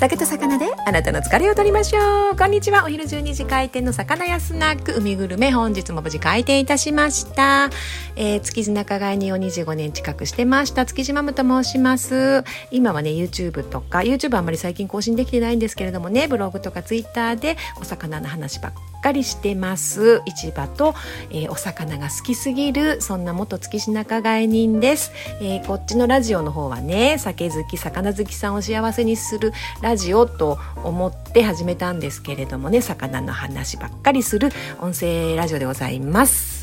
酒と魚であなたの疲れを取りましょう。こんにちは。お昼12時開店の魚屋スナック海グルメ本日も無事開店いたしました、えー、築地仲買にを25年近くしてました。築地マムと申します。今はね YouTube とか。YouTube あんまり最近更新できてないんですけれどもね。ブログとか Twitter でお魚の話ばっかりしてます。市場と、えー、お魚が好きすぎる。そんな元月品仲買人です、えー、こっちのラジオの方はね酒好き魚好きさんを幸せにする。ラジオと思って始めたんですけれどもね魚の話ばっかりする音声ラジオでございます。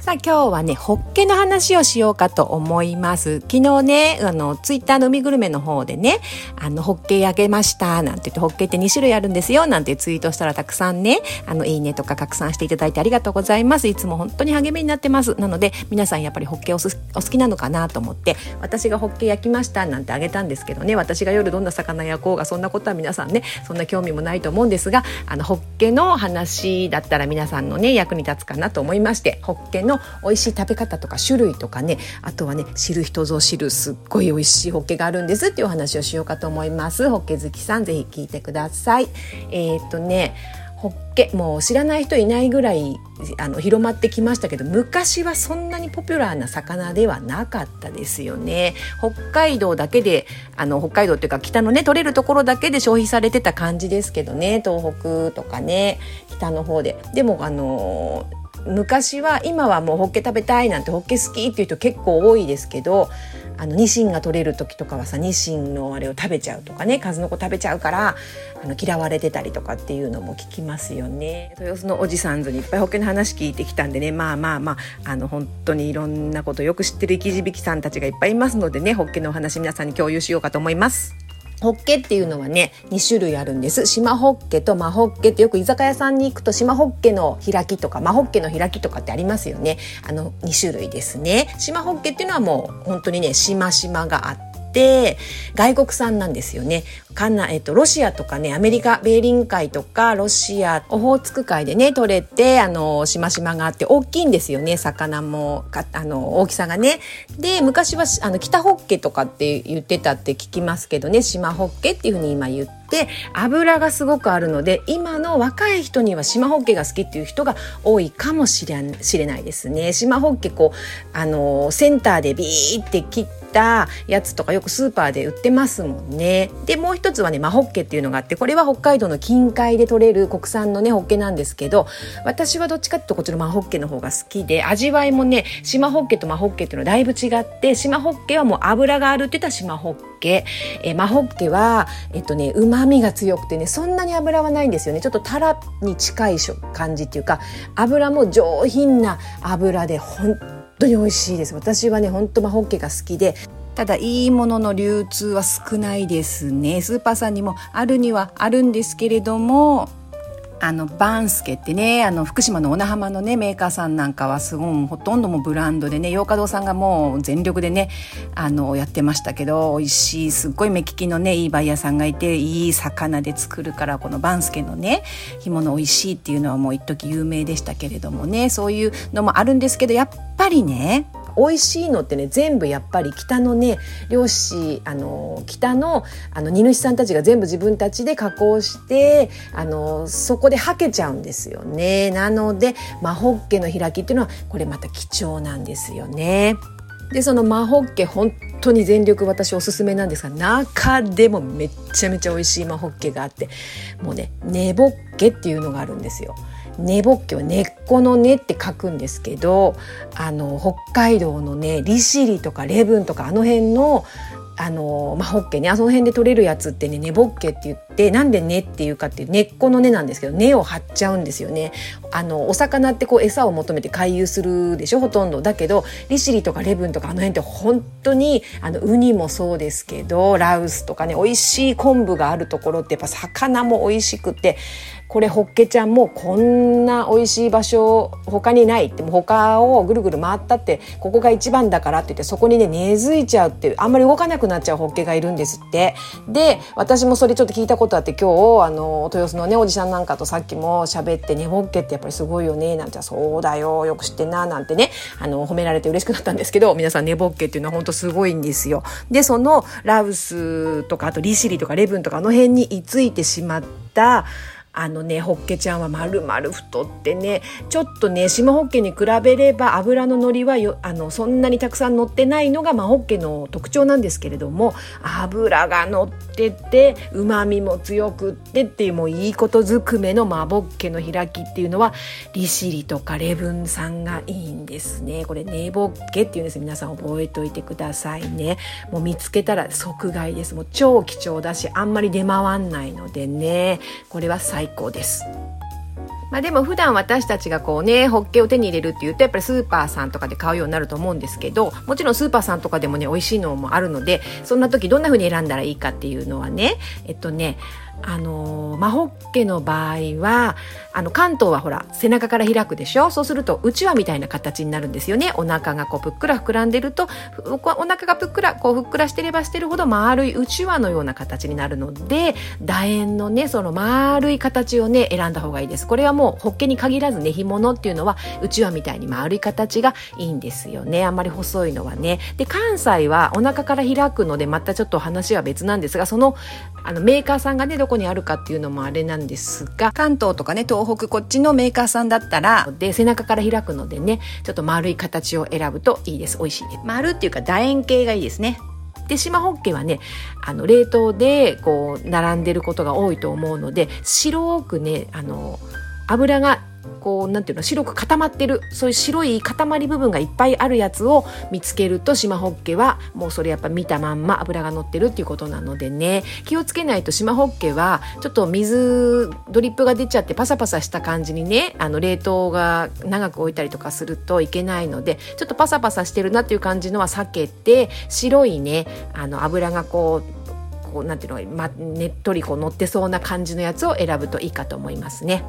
さあ今日はね、ホッケの話をしようかと思います。昨日ね、あの、ツイッターの海グルメの方でね、あの、ホッケ焼けました、なんて言って、ホッケって2種類あるんですよ、なんてツイートしたらたくさんね、あの、いいねとか拡散していただいてありがとうございます。いつも本当に励みになってます。なので、皆さんやっぱりホッケお好きなのかなと思って、私がホッケ焼きましたなんてあげたんですけどね、私が夜どんな魚焼こうが、そんなことは皆さんね、そんな興味もないと思うんですが、あの、ホッケの話だったら皆さんのね、役に立つかなと思いまして、ホッケの美味しい食べ方とか種類とかねあとはね知る人ぞ知るすっごい美味しいホッケがあるんですっていうお話をしようかと思います。ホッケ好きさんぜひ聞いてください。えー、っとねホッケもう知らない人いないぐらいあの広まってきましたけど昔はそんなにポピュラーな魚ではなかったですよね。北海道だけであの北海道っていうか北のね取れるところだけで消費されてた感じですけどね。東北とかね北の方で。でもあの昔は今はもうホッケ食べたいなんてホッケ好きっていう人結構多いですけどあのニシンが取れる時とかはさニシンのあれを食べちゃうとかね数の子食べちゃうからあの嫌われてたりとかっていうのも聞きますよね豊洲のおじさんずにいっぱいホッケの話聞いてきたんでねまあまあまああの本当にいろんなことよく知ってる生き字引さんたちがいっぱいいますのでねホッケのお話皆さんに共有しようかと思います。ホッケっていうのはね2種類あるんです。島ホッケとマホッケってよく居酒屋さんに行くと島ホッケの開きとかマホッケの開きとかってありますよね。あの2種類ですね。島ホッケっていうのはもう本当にね島々があってて外国産なんですよね。かなえっと、ロシアとかねアメリカベーリン海とかロシアオホーツク海でね取れてあのしましまがあって大きいんですよね魚もかあの大きさがね。で昔はあの北ホッケとかって言ってたって聞きますけどね島ホッケっていうふうに今言って。油がすごくあるので今の若い人には島ホッケが好きっていう人が多いかもしれしれないですね。島ホッケこうあのセンターでビーって切ってたやつとかよくスーパーで売ってますもんね。でもう一つはねマホッケっていうのがあってこれは北海道の近海で取れる国産のねホッケなんですけど私はどっちかっていうとこっちのマホッケの方が好きで味わいもね島ホッケとマホッケっていうのはだいぶ違って島ホッケはもう油があるって言ったら島ホッケえマホッケはえっとね旨味が強くてねそんなに油はないんですよねちょっとタラに近い感じっていうか油も上品な油で本当に美味しいです。私はねほんとマホッケが好きでただいいものの流通は少ないですね。スーパーさんにもあるにはあるんですけれどもあのバンスケってねあの福島の小名浜のねメーカーさんなんかはすごいほとんどもブランドでね洋華堂さんがもう全力でねあのやってましたけど美味しいすっごい目利きのねいいバイヤーさんがいていい魚で作るからこのバンスケのね干物美味しいっていうのはもう一時有名でしたけれどもねそういうのもあるんですけどやっぱりね美味しいのってね全部やっぱり北のね漁師あの北のあの荷主さんたちが全部自分たちで加工してあのそこではけちゃうんですよね。なのでマホッケの開きっていうのはこれまた貴重なんですよね。でそのマホッケ本当に全力私おすすめなんですが中でもめっちゃめちゃ美味しいマホッケがあってもうね根ボッケっていうのがあるんですよ。根ぼっけは根っこの根って書くんですけどあの北海道のね利尻とか礼文とかあの辺のあのまあ、ホッケねあその辺で取れるやつってね根ぼっけって言ってなんで根っていうかっていう根っこの根なんですけど根を張っちゃうんですよね。あのお魚ってこう餌を求めて回遊するでしょほとんど。だけど利尻とかレブンとかあの辺って本当にあのウニもそうですけどラウスとかね美味しい昆布があるところってやっぱ魚も美味しくてこれホッケちゃんもこんな美味しい場所他にないっても他をぐるぐる回ったってここが一番だからって言ってそこにね根付いちゃうっていうあんまり動かなくなっちゃうホッケがいるんですってで私もそれちょっと聞いたことあって今日あの豊洲のねおじさんなんかとさっきも喋って「寝ぼっけってやっぱりすごいよね」なんて「そうだよよく知ってんな」なんてねあの褒められて嬉しくなったんですけど皆さん寝ぼっけっていうのは本当すごいんですよ。でそのラウスとかあと利尻とかレブンとかあの辺に居ついてしまったあのねホッケちゃんはまるまる太ってねちょっとね島ホッケに比べれば油ののりはよあのそんなにたくさん乗ってないのが、まあ、ホッケの特徴なんですけれども油が乗っててうまみも強くってっていうもういいことずくめのマボッケの開きっていうのは利尻とかレブンさんがいいんですね。これネボッケっていうんです。皆さん覚えておいてくださいね。もう見つけたら即買いです。もう超貴重だしあんまり出回んないのでね。これは最最高です。まあでも普段私たちがこうね、ホッケを手に入れるっていうと、やっぱりスーパーさんとかで買うようになると思うんですけど、もちろんスーパーさんとかでもね、美味しいのもあるので、そんな時どんな風に選んだらいいかっていうのはね、えっとね、あのマホッケの場合はあの関東はほら背中から開くでしょ？そうするとうちわみたいな形になるんですよね。お腹がこうぷっくら膨らんでるとお腹がぷっくらこうふっくらしてればしてるほど丸いうちわのような形になるので楕円のねその丸い形をね選んだ方がいいです。これはもうホッケに限らずね干物っていうのはうちわみたいに丸い形がいいんですよね。あんまり細いのはね。で関西はお腹から開くのでまたちょっと話は別なんですがそのあのメーカーさんがねこにあるかっていうのもあれなんですが関東とかね東北こっちのメーカーさんだったらで背中から開くのでねちょっと丸い形を選ぶといいです。美味しいです丸っていうか楕円形がいいですね。で島ホッケはねあの冷凍でこう並んでることが多いと思うので白くねあの油がこうなんていうの白く固まってるそういう白い塊部分がいっぱいあるやつを見つけると島ホッケはもうそれやっぱ見たまんま油が乗ってるっていうことなのでね気をつけないと島ホッケはちょっと水ドリップが出ちゃってパサパサした感じにねあの冷凍が長く置いたりとかするといけないのでちょっとパサパサしてるなっていう感じのは避けて白いねあの油がこうこうなんていうの、ま、ねっとりこう乗ってそうな感じのやつを選ぶといいかと思いますね。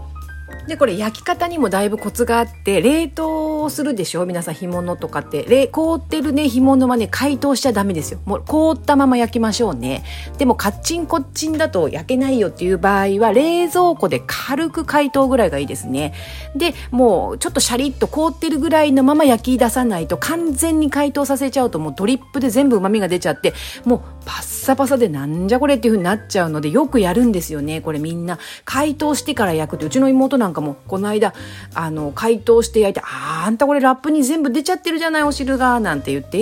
でこれ焼き方にもだいぶコツがあって冷凍するでしょ？皆さん干物とかって。冷凍ってるね干物はね解凍しちゃダメですよ。もう凍ったまま焼きましょうね。でもカッチンコッチンだと焼けないよっていう場合は冷蔵庫で軽く解凍ぐらいがいいですね。でもうちょっとシャリッと凍ってるぐらいのまま焼き出さないと完全に解凍させちゃうともうドリップで全部旨味が出ちゃってもうパッサパサでなんじゃこれっていう風になっちゃうのでよくやるんですよねこれ。みんな解凍してから焼くってうちの妹なんかもこの間あの解凍して焼いて「ああんたこれラップに全部出ちゃってるじゃないお汁が」なんて言って「え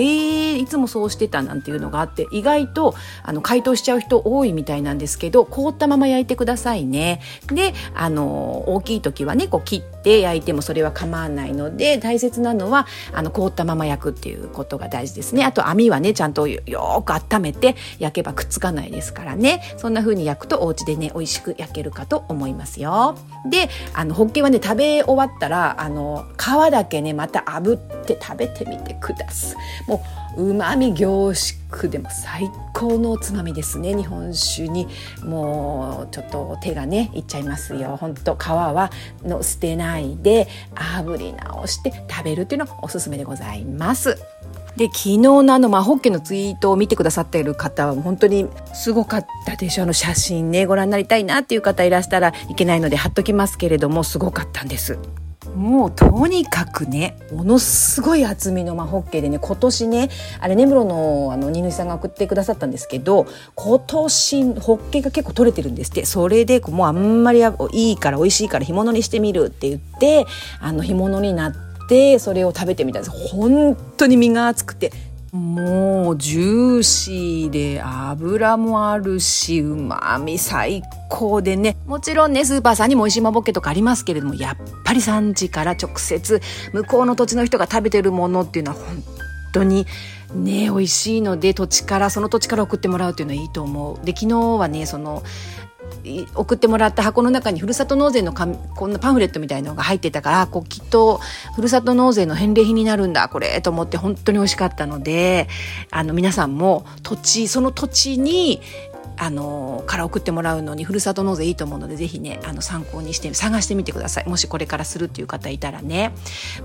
ー、いつもそうしてた」なんていうのがあって意外とあの解凍しちゃう人多いみたいなんですけど凍ったまま焼いてくださいね。であの大きい時はねこう切って焼いてもそれは構わないので大切なのはあの凍ったまま焼くっていうことが大事ですね。あと網はねちゃんとよく温めて焼けばくっつかないですからねそんな風に焼くとお家でね美味しく焼けるかと思いますよ。であのホッケはね食べ終わったらあの皮だけねまた炙って食べてみてください。もうまみ凝縮でも最高のおつまみですね日本酒にもうちょっと手がねいっちゃいますよ本当皮はの捨てないで炙り直して食べるっていうのおすすめでございます。で昨日のあのマホッケのツイートを見てくださっている方は本当にすごかったでしょあの写真ねご覧になりたいなっていう方いらしたらいけないので貼っときますけれどもすごかったんです。もうとにかくねものすごい厚みのマホッケーでね今年ねあれ根室のあの荷主さんが送ってくださったんですけど今年ホッケーが結構取れてるんですってそれでもうあんまりいいから美味しいから干物にしてみるって言ってあの干物になって。てそれを食べてみたんです本当に身が厚くてもうジューシーで油もあるしうまみ最高でね。もちろんねスーパーさんにも美味しいまぼっけとかありますけれどもやっぱり産地から直接向こうの土地の人が食べてるものっていうのは本当にね美味しいので土地からその土地から送ってもらうっていうのはいいと思う。で昨日はねその送ってもらった箱の中にふるさと納税のこんなパンフレットみたいなのが入ってたからこうきっとふるさと納税の返礼品になるんだこれと思って本当に美味しかったのであの皆さんも土地その土地にあのから送ってもらうのにふるさと納税いいと思うのでぜひねあの参考にして探してみてください。もしこれからするっていう方いたらね。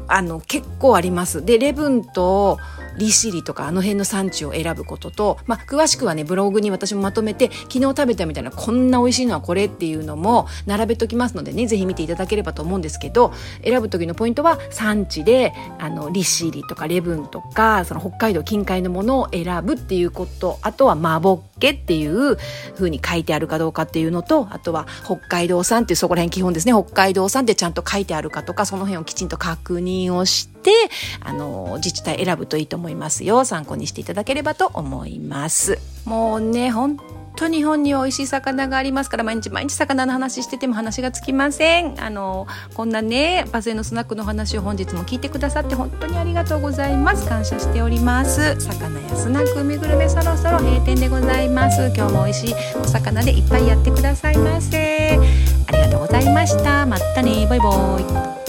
あの結構あります。でレブンと利尻とかあの辺の産地を選ぶことと、まあ、詳しくはねブログに私もまとめて昨日食べたみたいなこんな美味しいのはこれっていうのも並べときますのでねぜひ見ていただければと思うんですけど選ぶ時のポイントは産地であの利尻とかレブンとかその北海道近海のものを選ぶっていうことあとはマボッケっていう風に書いてあるかどうかっていうのとあとは北海道産っていうそこら辺基本ですね。北海道産ってちゃんと書いてあるかとかその辺をきちんと確認をしてあの自治体選ぶといいと思いますよ。参考にしていただければと思います。もうね本と日本には美味しい魚がありますから毎日毎日魚の話してても話がつきません。あのこんなねバズエのスナックの話を本日も聞いてくださって本当にありがとうございます。感謝しております。魚やスナック海グルメそろそろ閉店でございます。今日も美味しいお魚でいっぱいやってくださいませ。ありがとうございました。またね。バイバイ。